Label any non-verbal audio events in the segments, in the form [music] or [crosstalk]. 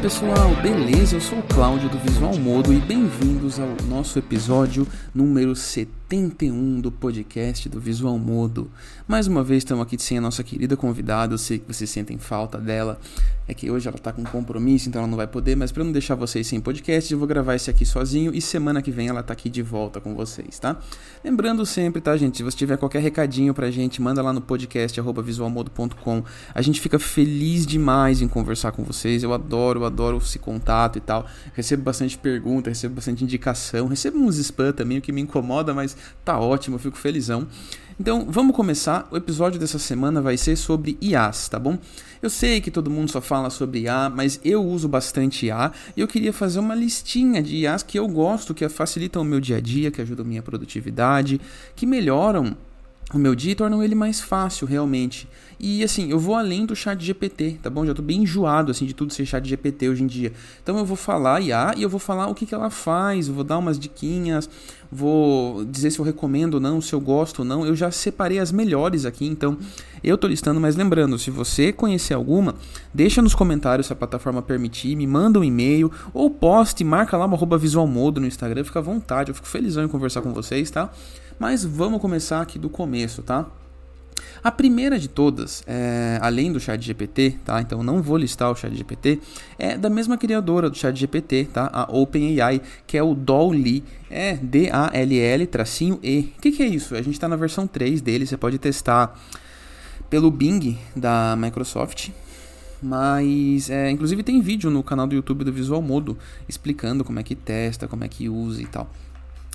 pessoal, beleza? Eu sou o Cláudio do Visual Modo e bem-vindos ao nosso episódio número 71 do podcast do Visual Modo. Mais uma vez estamos aqui sem a nossa querida convidada, eu sei que vocês sentem falta dela, é que hoje ela está com compromisso, então ela não vai poder, mas para não deixar vocês sem podcast, eu vou gravar esse aqui sozinho e semana que vem ela está aqui de volta com vocês, tá? Lembrando sempre, tá, gente, se você tiver qualquer recadinho pra gente, manda lá no podcast visualmodo.com. A gente fica feliz demais em conversar com vocês. Eu adoro, adoro esse contato e tal. Recebo bastante pergunta, recebo bastante indicação, recebo uns spam também, o que me incomoda, mas tá ótimo, eu fico felizão. Então, vamos começar. O episódio dessa semana vai ser sobre IAs, tá bom? Eu sei que todo mundo só fala sobre IA, mas eu uso bastante IA e eu queria fazer uma listinha de IAs que eu gosto, que facilitam o meu dia a dia, que ajudam a minha produtividade, que melhoram o meu dia e tornam ele mais fácil realmente. E assim, eu vou além do chat GPT, tá bom? Já tô bem enjoado assim de tudo ser chat GPT hoje em dia. Então eu vou falar IA e eu vou falar o que, que ela faz, vou dar umas diquinhas, vou dizer se eu recomendo ou não, se eu gosto ou não. Eu já separei as melhores aqui, então eu tô listando, mas lembrando, se você conhecer alguma, deixa nos comentários se a plataforma permitir, me manda um e-mail ou poste, marca lá uma arroba visualmodo no Instagram, fica à vontade, eu fico felizão em conversar com vocês, tá? Mas vamos começar aqui do começo, tá? A primeira de todas, é, além do chat GPT, tá? Então não vou listar o chat GPT, é da mesma criadora do chat GPT, tá? A OpenAI, que é o Dolly, é D-A-L-L, tracinho E. O que, que é isso? A gente está na versão 3 dele, você pode testar pelo Bing da Microsoft, mas é, inclusive tem vídeo no canal do YouTube do Visual Modo explicando como é que testa, como é que usa e tal.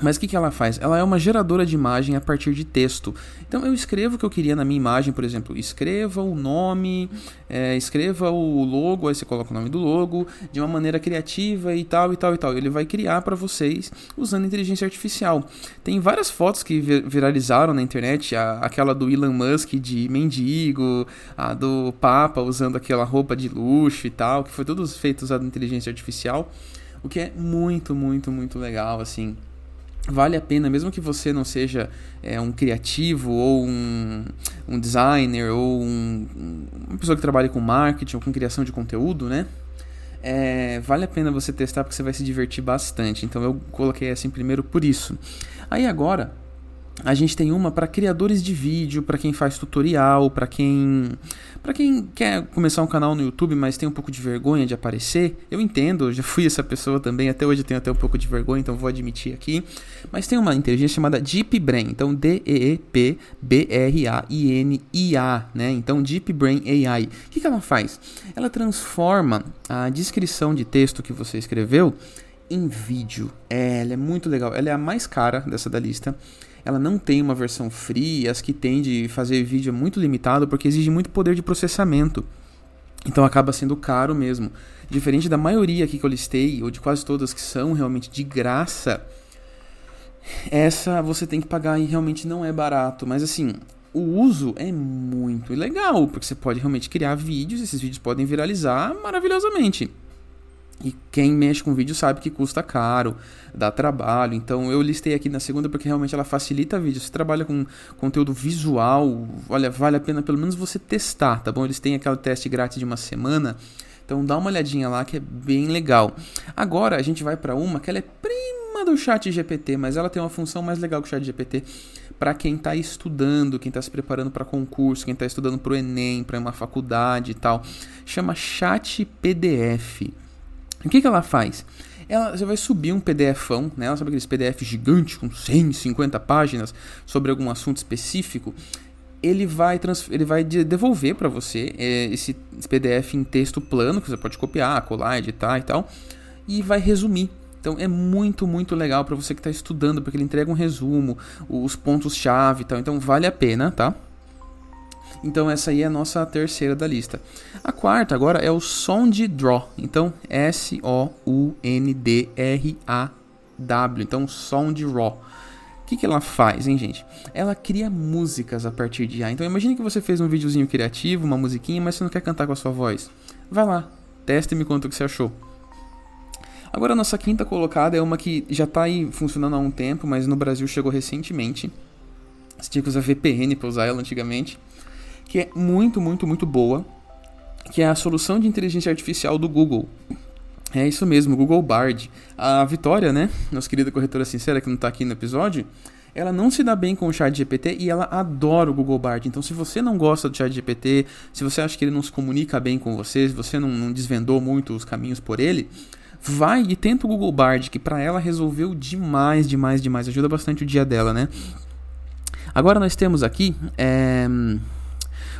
Mas o que, que ela faz? Ela é uma geradora de imagem a partir de texto. Então eu escrevo o que eu queria na minha imagem, por exemplo, escreva o nome, é, escreva o logo, aí você coloca o nome do logo de uma maneira criativa e tal e tal e tal. Ele vai criar para vocês usando inteligência artificial. Tem várias fotos que viralizaram na internet, a, aquela do Elon Musk de mendigo, a do Papa usando aquela roupa de luxo e tal, que foi tudo feito usando inteligência artificial, o que é muito, muito, muito legal assim vale a pena, mesmo que você não seja é, um criativo ou um, um designer ou um, uma pessoa que trabalha com marketing ou com criação de conteúdo, né? É, vale a pena você testar porque você vai se divertir bastante. Então eu coloquei essa em primeiro por isso. Aí agora a gente tem uma para criadores de vídeo, para quem faz tutorial, para quem para quem quer começar um canal no YouTube, mas tem um pouco de vergonha de aparecer. Eu entendo, eu já fui essa pessoa também, até hoje eu tenho até um pouco de vergonha, então vou admitir aqui. Mas tem uma inteligência chamada Deep Brain, então D E E P B R A I N I A, né? Então Deep Brain AI. O que, que ela faz? Ela transforma a descrição de texto que você escreveu em vídeo. É, ela é muito legal. Ela é a mais cara dessa da lista ela não tem uma versão free, as que tem de fazer vídeo é muito limitado porque exige muito poder de processamento. Então acaba sendo caro mesmo. Diferente da maioria aqui que eu listei, ou de quase todas que são realmente de graça, essa você tem que pagar e realmente não é barato. Mas assim, o uso é muito legal, porque você pode realmente criar vídeos, esses vídeos podem viralizar maravilhosamente. E quem mexe com vídeo sabe que custa caro, dá trabalho. Então eu listei aqui na segunda porque realmente ela facilita vídeo. Se trabalha com conteúdo visual, olha, vale a pena pelo menos você testar, tá bom? Eles têm aquele teste grátis de uma semana. Então dá uma olhadinha lá que é bem legal. Agora a gente vai para uma que ela é prima do chat GPT, mas ela tem uma função mais legal que o chat GPT para quem está estudando, quem está se preparando para concurso, quem está estudando para o Enem, para uma faculdade e tal. Chama Chat PDF. O que, que ela faz? Ela, você vai subir um PDFão, né? Ela sabe aqueles PDF gigantes com 150 páginas sobre algum assunto específico. Ele vai, ele vai devolver para você é, esse PDF em texto plano, que você pode copiar, colar, editar e tal, e vai resumir então é muito, muito legal para você que está estudando, porque ele entrega um resumo, os pontos-chave e tal. Então vale a pena, tá? Então essa aí é a nossa terceira da lista. A quarta agora é o Sound Draw. Então S O U N D R A W. Então Sound Draw. O que, que ela faz, hein, gente? Ela cria músicas a partir de A. Então imagine que você fez um videozinho criativo, uma musiquinha, mas você não quer cantar com a sua voz. Vai lá, teste e me conta o que você achou. Agora a nossa quinta colocada é uma que já está aí funcionando há um tempo, mas no Brasil chegou recentemente. Você tinha que usar VPN para usar ela antigamente que é muito, muito, muito boa, que é a solução de inteligência artificial do Google. É isso mesmo, Google Bard. A Vitória, né, nossa querida corretora sincera que não está aqui no episódio, ela não se dá bem com o chat GPT e ela adora o Google Bard. Então, se você não gosta do chat GPT, se você acha que ele não se comunica bem com você, se você não, não desvendou muito os caminhos por ele, vai e tenta o Google Bard, que para ela resolveu demais, demais, demais. Ajuda bastante o dia dela, né? Agora nós temos aqui é,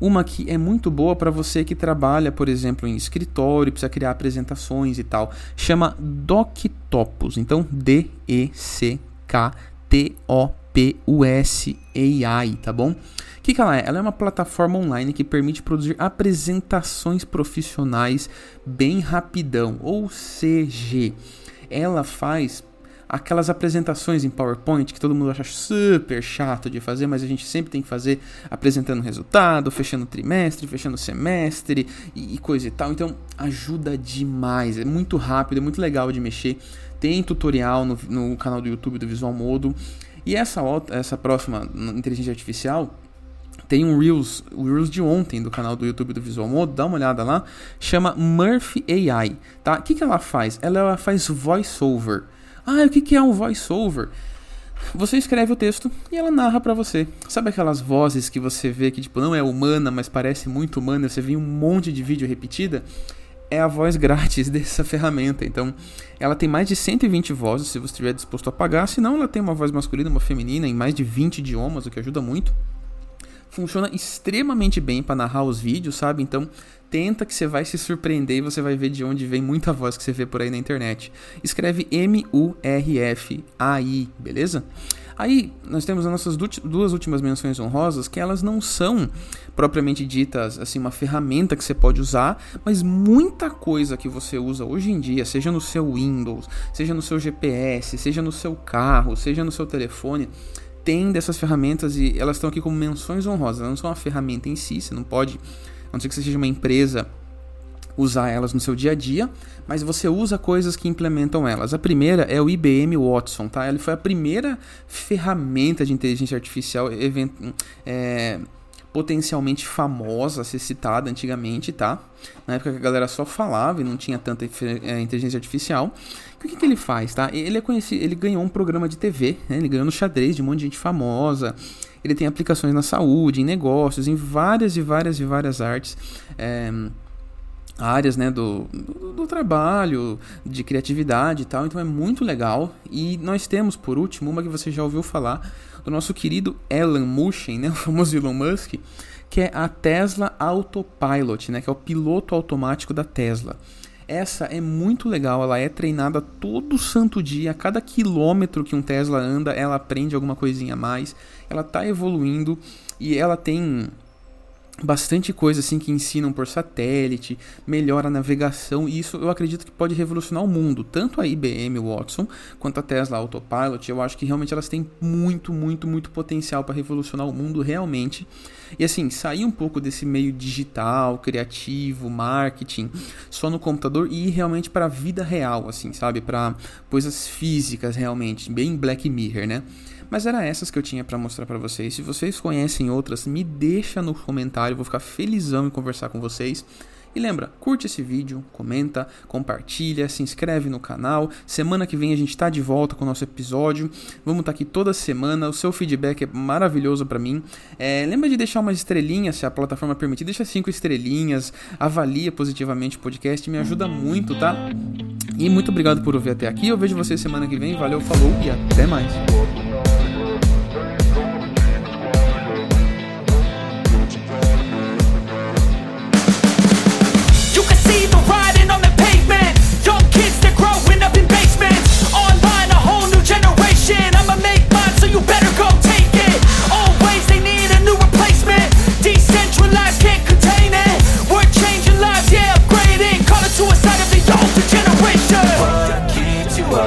uma que é muito boa para você que trabalha, por exemplo, em escritório, precisa criar apresentações e tal. Chama DocTopus. Então, D-E-C-K T-O-P-U-S-A-I, tá bom? O que, que ela é? Ela é uma plataforma online que permite produzir apresentações profissionais bem rapidão, ou CG. Ela faz aquelas apresentações em PowerPoint que todo mundo acha super chato de fazer, mas a gente sempre tem que fazer apresentando resultado, fechando trimestre, fechando semestre e, e coisa e tal. Então ajuda demais, é muito rápido, é muito legal de mexer. Tem tutorial no, no canal do YouTube do Visual Modo. E essa, essa próxima inteligência artificial tem um Reels, o Reels de ontem do canal do YouTube do Visual Modo, dá uma olhada lá, chama Murphy AI, tá? O que, que ela faz? Ela faz voiceover. Ah, o que, é um voiceover? Você escreve o texto e ela narra para você. Sabe aquelas vozes que você vê que tipo não é humana, mas parece muito humana, você vê um monte de vídeo repetida? é a voz grátis [laughs] dessa ferramenta. Então, ela tem mais de 120 vozes, se você estiver disposto a pagar. Se não, ela tem uma voz masculina, uma feminina, em mais de 20 idiomas, o que ajuda muito. Funciona extremamente bem para narrar os vídeos, sabe? Então, tenta que você vai se surpreender e você vai ver de onde vem muita voz que você vê por aí na internet. Escreve M-U-R-F-A-I, beleza? Aí nós temos as nossas duas últimas menções honrosas, que elas não são propriamente ditas assim uma ferramenta que você pode usar, mas muita coisa que você usa hoje em dia, seja no seu Windows, seja no seu GPS, seja no seu carro, seja no seu telefone, tem dessas ferramentas e elas estão aqui como menções honrosas. Elas não são uma ferramenta em si, você não pode, a não ser que você seja uma empresa usar elas no seu dia a dia, mas você usa coisas que implementam elas. A primeira é o IBM Watson, tá? Ele foi a primeira ferramenta de inteligência artificial event, é, potencialmente famosa a ser citada antigamente, tá? Na época que a galera só falava e não tinha tanta é, inteligência artificial. O que, que ele faz, tá? Ele é conhecido, ele ganhou um programa de TV, né? ele ganhou no xadrez de um monte de gente famosa. Ele tem aplicações na saúde, em negócios, em várias e várias e várias artes. É, áreas né, do, do, do, trabalho, de criatividade e tal, então é muito legal. E nós temos, por último, uma que você já ouviu falar, do nosso querido Elon Musk, né, [laughs] o famoso Elon Musk, que é a Tesla Autopilot, né, que é o piloto automático da Tesla. Essa é muito legal, ela é treinada todo santo dia, a cada quilômetro que um Tesla anda, ela aprende alguma coisinha a mais, ela está evoluindo e ela tem bastante coisa assim que ensinam por satélite, melhora a navegação, e isso eu acredito que pode revolucionar o mundo, tanto a IBM Watson quanto a Tesla Autopilot, eu acho que realmente elas têm muito, muito, muito potencial para revolucionar o mundo realmente. E assim, sair um pouco desse meio digital, criativo, marketing, só no computador e ir realmente para a vida real, assim, sabe? Para coisas físicas realmente, bem Black Mirror, né? Mas era essas que eu tinha para mostrar para vocês. Se vocês conhecem outras, me deixa no comentário, vou ficar felizão em conversar com vocês. E lembra, curte esse vídeo, comenta, compartilha, se inscreve no canal. Semana que vem a gente está de volta com o nosso episódio. Vamos estar tá aqui toda semana. O seu feedback é maravilhoso para mim. É, lembra de deixar umas estrelinhas, se a plataforma permitir. Deixa cinco estrelinhas, avalia positivamente o podcast, me ajuda muito, tá? E muito obrigado por ouvir até aqui. Eu vejo vocês semana que vem. Valeu, falou e até mais.